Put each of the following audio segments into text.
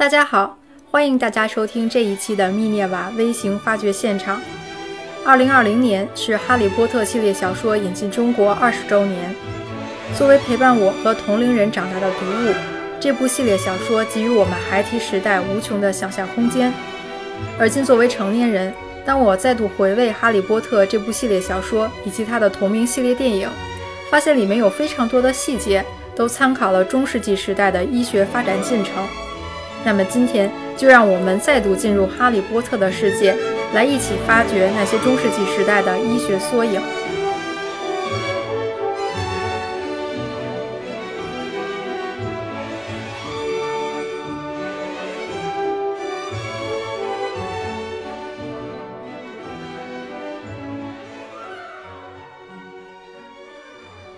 大家好，欢迎大家收听这一期的《密涅瓦微型发掘现场》。二零二零年是《哈利波特》系列小说引进中国二十周年。作为陪伴我和同龄人长大的读物，这部系列小说给予我们孩提时代无穷的想象空间。而今作为成年人，当我再度回味《哈利波特》这部系列小说以及它的同名系列电影，发现里面有非常多的细节都参考了中世纪时代的医学发展进程。那么今天就让我们再度进入《哈利波特》的世界，来一起发掘那些中世纪时代的医学缩影。《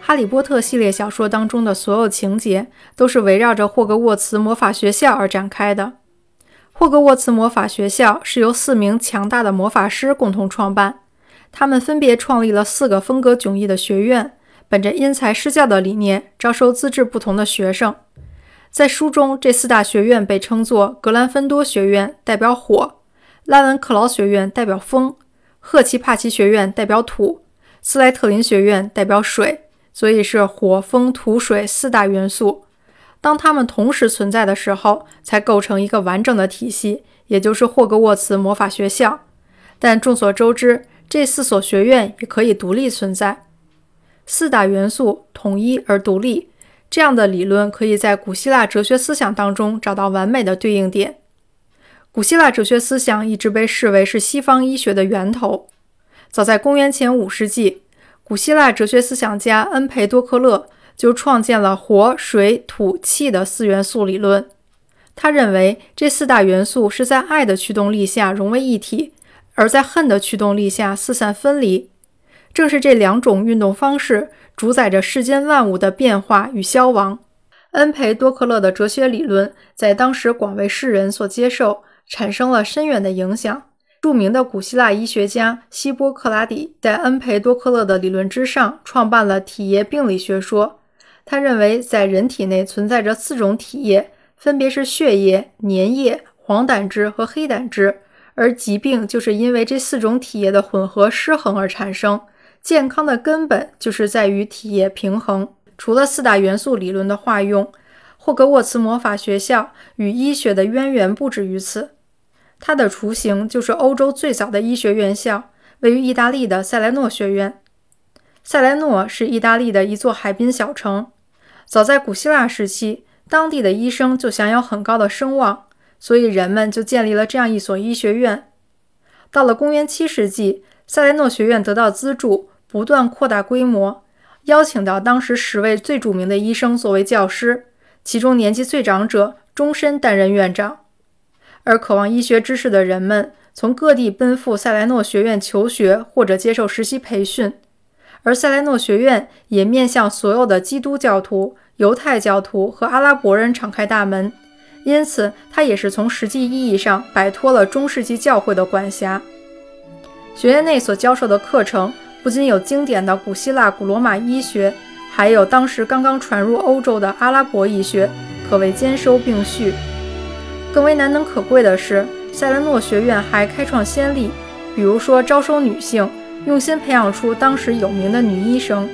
哈利波特》系列小说当中的所有情节都是围绕着霍格沃茨魔法学校而展开的。霍格沃茨魔法学校是由四名强大的魔法师共同创办，他们分别创立了四个风格迥异的学院，本着因材施教的理念，招收资质不同的学生。在书中，这四大学院被称作格兰芬多学院，代表火；拉文克劳学院代表风；赫奇帕奇学院代表土；斯莱特林学院代表水。所以是火、风、土、水四大元素，当它们同时存在的时候，才构成一个完整的体系，也就是霍格沃茨魔法学校。但众所周知，这四所学院也可以独立存在。四大元素统一而独立，这样的理论可以在古希腊哲学思想当中找到完美的对应点。古希腊哲学思想一直被视为是西方医学的源头，早在公元前五世纪。古希腊哲学思想家恩培多克勒就创建了火、水、土、气的四元素理论。他认为这四大元素是在爱的驱动力下融为一体，而在恨的驱动力下四散分离。正是这两种运动方式主宰着世间万物的变化与消亡。恩培多克勒的哲学理论在当时广为世人所接受，产生了深远的影响。著名的古希腊医学家希波克拉底在恩培多克勒的理论之上创办了体液病理学说。他认为，在人体内存在着四种体液，分别是血液、粘液、黄胆汁和黑胆汁，而疾病就是因为这四种体液的混合失衡而产生。健康的根本就是在于体液平衡。除了四大元素理论的化用，霍格沃茨魔法学校与医学的渊源不止于此。它的雏形就是欧洲最早的医学院校，位于意大利的塞莱诺学院。塞莱诺是意大利的一座海滨小城。早在古希腊时期，当地的医生就享有很高的声望，所以人们就建立了这样一所医学院。到了公元七世纪，塞莱诺学院得到资助，不断扩大规模，邀请到当时十位最著名的医生作为教师，其中年纪最长者终身担任院长。而渴望医学知识的人们从各地奔赴塞莱诺学院求学或者接受实习培训，而塞莱诺学院也面向所有的基督教徒、犹太教徒和阿拉伯人敞开大门，因此它也是从实际意义上摆脱了中世纪教会的管辖。学院内所教授的课程不仅有经典的古希腊、古罗马医学，还有当时刚刚传入欧洲的阿拉伯医学，可谓兼收并蓄。更为难能可贵的是，塞莱诺学院还开创先例，比如说招收女性，用心培养出当时有名的女医生，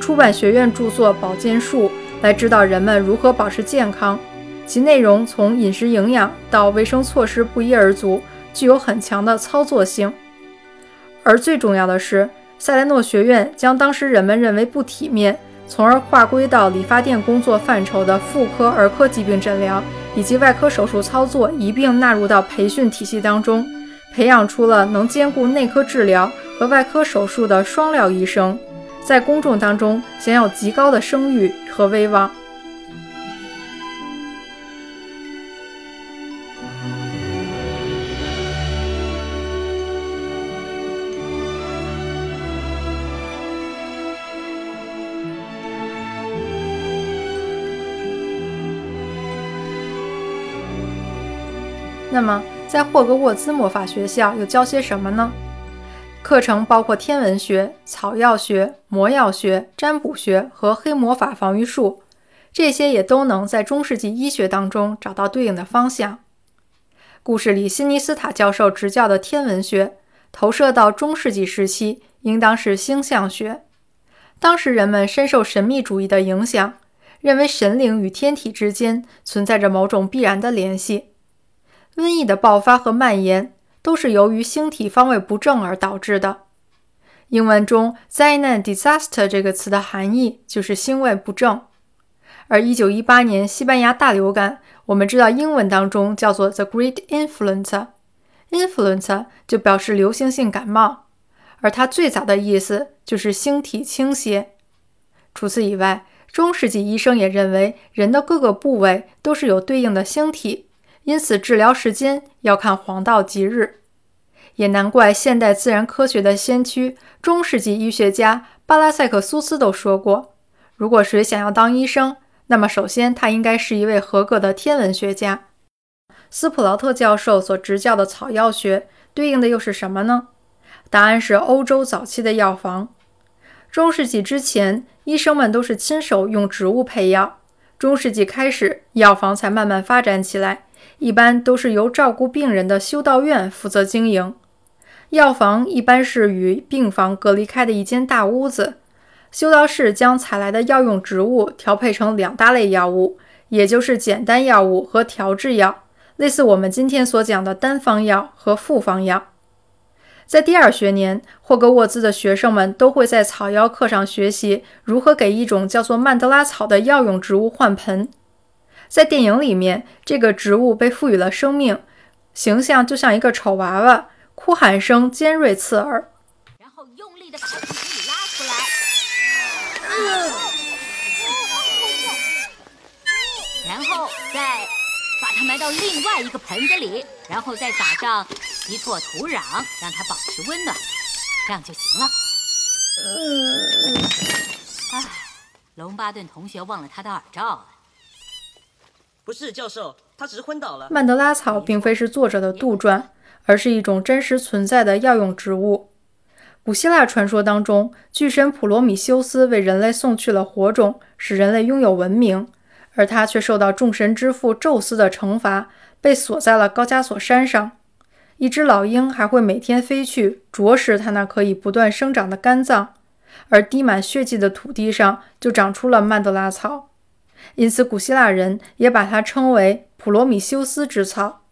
出版学院著作《保健术》，来指导人们如何保持健康。其内容从饮食营养到卫生措施不一而足，具有很强的操作性。而最重要的是，塞莱诺学院将当时人们认为不体面，从而划归到理发店工作范畴的妇科、儿科疾病诊疗。以及外科手术操作一并纳入到培训体系当中，培养出了能兼顾内科治疗和外科手术的双料医生，在公众当中享有极高的声誉和威望。那么，在霍格沃兹魔法学校又教些什么呢？课程包括天文学、草药学、魔药学、占卜学和黑魔法防御术。这些也都能在中世纪医学当中找到对应的方向。故事里，辛尼斯塔教授执教的天文学投射到中世纪时期，应当是星象学。当时人们深受神秘主义的影响，认为神灵与天体之间存在着某种必然的联系。瘟疫的爆发和蔓延都是由于星体方位不正而导致的。英文中“灾难 ”（disaster） 这个词的含义就是星位不正。而1918年西班牙大流感，我们知道英文当中叫做 “the Great Influenza”，“influenza” 就表示流行性感冒，而它最早的意思就是星体倾斜。除此以外，中世纪医生也认为人的各个部位都是有对应的星体，因此治疗时间要看黄道吉日。也难怪现代自然科学的先驱、中世纪医学家巴拉塞克苏斯都说过：如果谁想要当医生，那么，首先，他应该是一位合格的天文学家。斯普劳特教授所执教的草药学对应的又是什么呢？答案是欧洲早期的药房。中世纪之前，医生们都是亲手用植物配药。中世纪开始，药房才慢慢发展起来，一般都是由照顾病人的修道院负责经营。药房一般是与病房隔离开的一间大屋子。修道士将采来的药用植物调配成两大类药物，也就是简单药物和调制药，类似我们今天所讲的单方药和复方药。在第二学年，霍格沃兹的学生们都会在草药课上学习如何给一种叫做曼德拉草的药用植物换盆。在电影里面，这个植物被赋予了生命，形象就像一个丑娃娃，哭喊声尖锐刺耳。然后用力的把它从里拉出来。然后再把它埋到另外一个盆子里，然后再撒上一撮土壤，让它保持温暖，这样就行了。唉，龙巴顿同学忘了他的耳罩了。不是教授，他只是昏倒了。曼德拉草并非是作者的杜撰，而是一种真实存在的药用植物。古希腊传说当中，巨神普罗米修斯为人类送去了火种，使人类拥有文明，而他却受到众神之父宙斯的惩罚，被锁在了高加索山上。一只老鹰还会每天飞去啄食他那可以不断生长的肝脏，而滴满血迹的土地上就长出了曼德拉草，因此古希腊人也把它称为普罗米修斯之草。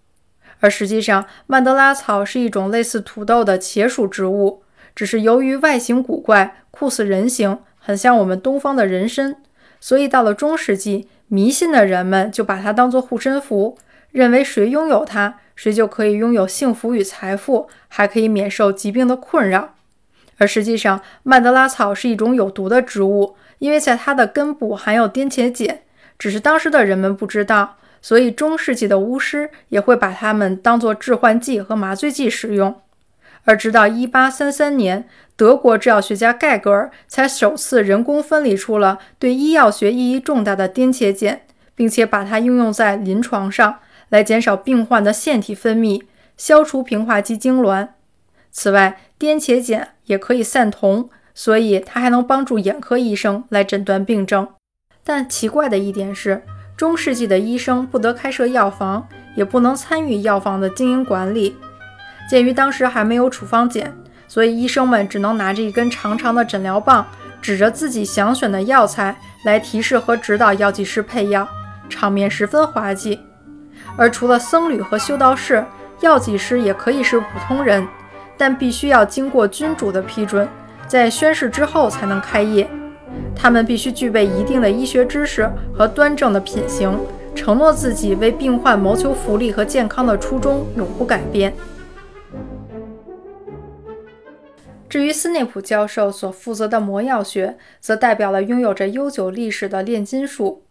而实际上，曼德拉草是一种类似土豆的茄属植物。只是由于外形古怪、酷似人形，很像我们东方的人参，所以到了中世纪，迷信的人们就把它当做护身符，认为谁拥有它，谁就可以拥有幸福与财富，还可以免受疾病的困扰。而实际上，曼德拉草是一种有毒的植物，因为在它的根部含有颠茄碱，只是当时的人们不知道，所以中世纪的巫师也会把它们当作致幻剂和麻醉剂使用。而直到1833年，德国制药学家盖格尔才首次人工分离出了对医药学意义重大的颠茄碱，并且把它应用在临床上，来减少病患的腺体分泌，消除平滑肌痉挛。此外，颠茄碱也可以散瞳，所以它还能帮助眼科医生来诊断病症。但奇怪的一点是，中世纪的医生不得开设药房，也不能参与药房的经营管理。鉴于当时还没有处方笺，所以医生们只能拿着一根长长的诊疗棒，指着自己想选的药材来提示和指导药剂师配药，场面十分滑稽。而除了僧侣和修道士，药剂师也可以是普通人，但必须要经过君主的批准，在宣誓之后才能开业。他们必须具备一定的医学知识和端正的品行，承诺自己为病患谋求福利和健康的初衷永不改变。至于斯内普教授所负责的魔药学，则代表了拥有着悠久历史的炼金术。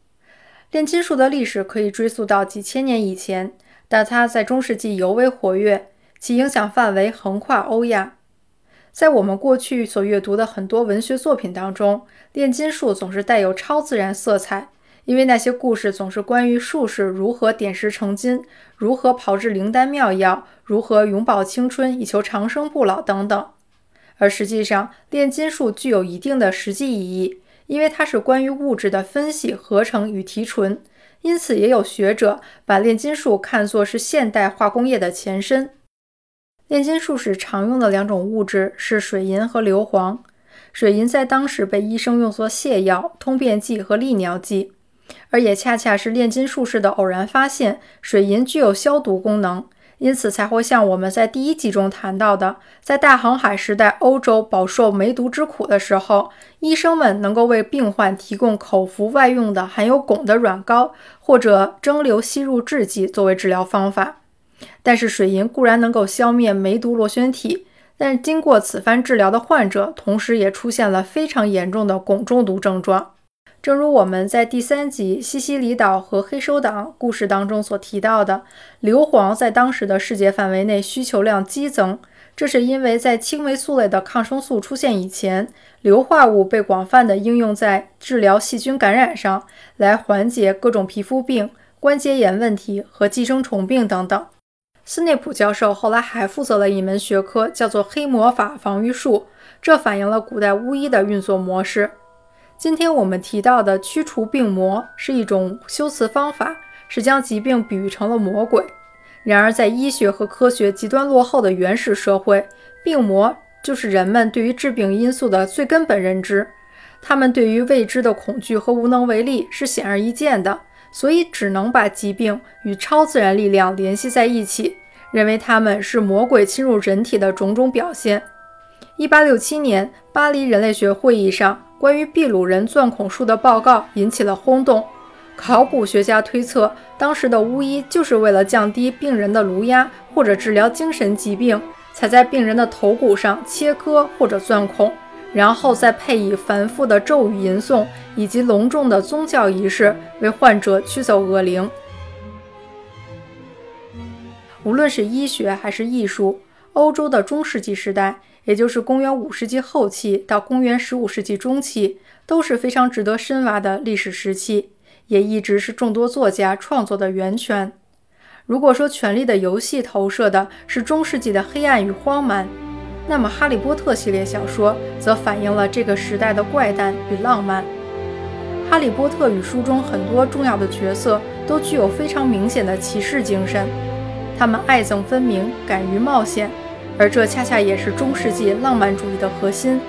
炼金术的历史可以追溯到几千年以前，但它在中世纪尤为活跃，其影响范围横跨欧亚。在我们过去所阅读的很多文学作品当中，炼金术总是带有超自然色彩，因为那些故事总是关于术士如何点石成金，如何炮制灵丹妙药，如何永葆青春以求长生不老等等。而实际上，炼金术具有一定的实际意义，因为它是关于物质的分析、合成与提纯，因此也有学者把炼金术看作是现代化工业的前身。炼金术士常用的两种物质是水银和硫磺。水银在当时被医生用作泻药、通便剂和利尿剂，而也恰恰是炼金术士的偶然发现，水银具有消毒功能，因此才会像我们在第一集中谈到的，在大航海时代欧洲饱受梅毒之苦的时候，医生们能够为病患提供口服外用的含有汞的软膏，或者蒸馏吸入制剂作为治疗方法。但是水银固然能够消灭梅毒螺旋体。但经过此番治疗的患者，同时也出现了非常严重的汞中毒症状。正如我们在第三集西西里岛和黑手党故事当中所提到的，硫磺在当时的世界范围内需求量激增，这是因为在青霉素类的抗生素出现以前，硫化物被广泛的应用在治疗细菌感染上，来缓解各种皮肤病、关节炎问题和寄生虫病等等。斯内普教授后来还负责了一门学科，叫做黑魔法防御术，这反映了古代巫医的运作模式。今天我们提到的驱除病魔是一种修辞方法，是将疾病比喻成了魔鬼。然而，在医学和科学极端落后的原始社会，病魔就是人们对于致病因素的最根本认知，他们对于未知的恐惧和无能为力是显而易见的。所以只能把疾病与超自然力量联系在一起，认为他们是魔鬼侵入人体的种种表现。一八六七年巴黎人类学会议上，关于秘鲁人钻孔术的报告引起了轰动。考古学家推测，当时的巫医就是为了降低病人的颅压或者治疗精神疾病，才在病人的头骨上切割或者钻孔。然后再配以繁复的咒语吟诵以及隆重的宗教仪式，为患者驱走恶灵。无论是医学还是艺术，欧洲的中世纪时代，也就是公元五世纪后期到公元十五世纪中期，都是非常值得深挖的历史时期，也一直是众多作家创作的源泉。如果说《权力的游戏》投射的是中世纪的黑暗与荒蛮，那么，《哈利波特》系列小说则反映了这个时代的怪诞与浪漫。《哈利波特》与书中很多重要的角色都具有非常明显的骑士精神，他们爱憎分明，敢于冒险，而这恰恰也是中世纪浪漫主义的核心。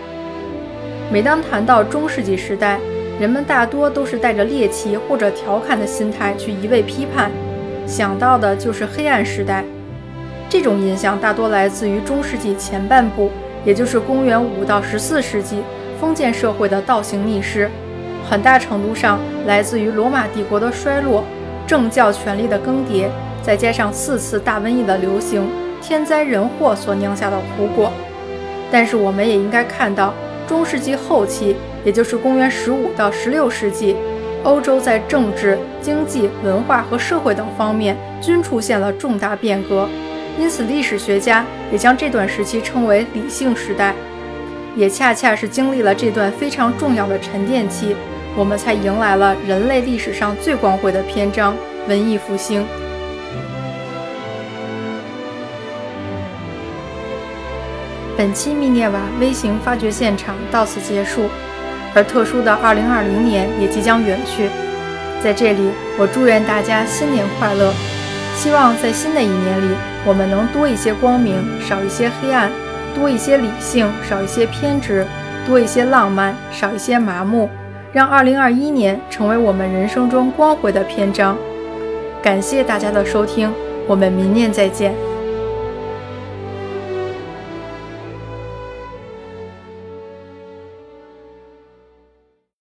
每当谈到中世纪时代，人们大多都是带着猎奇或者调侃的心态去一味批判，想到的就是黑暗时代。这种印象大多来自于中世纪前半部，也就是公元五到十四世纪封建社会的倒行逆施，很大程度上来自于罗马帝国的衰落、政教权力的更迭，再加上四次大瘟疫的流行、天灾人祸所酿下的苦果。但是，我们也应该看到，中世纪后期，也就是公元十五到十六世纪，欧洲在政治、经济、文化和社会等方面均出现了重大变革。因此，历史学家也将这段时期称为理性时代。也恰恰是经历了这段非常重要的沉淀期，我们才迎来了人类历史上最光辉的篇章——文艺复兴。本期密涅瓦微型发掘现场到此结束，而特殊的2020年也即将远去。在这里，我祝愿大家新年快乐！希望在新的一年里，我们能多一些光明，少一些黑暗；多一些理性，少一些偏执；多一些浪漫，少一些麻木。让2021年成为我们人生中光辉的篇章。感谢大家的收听，我们明年再见。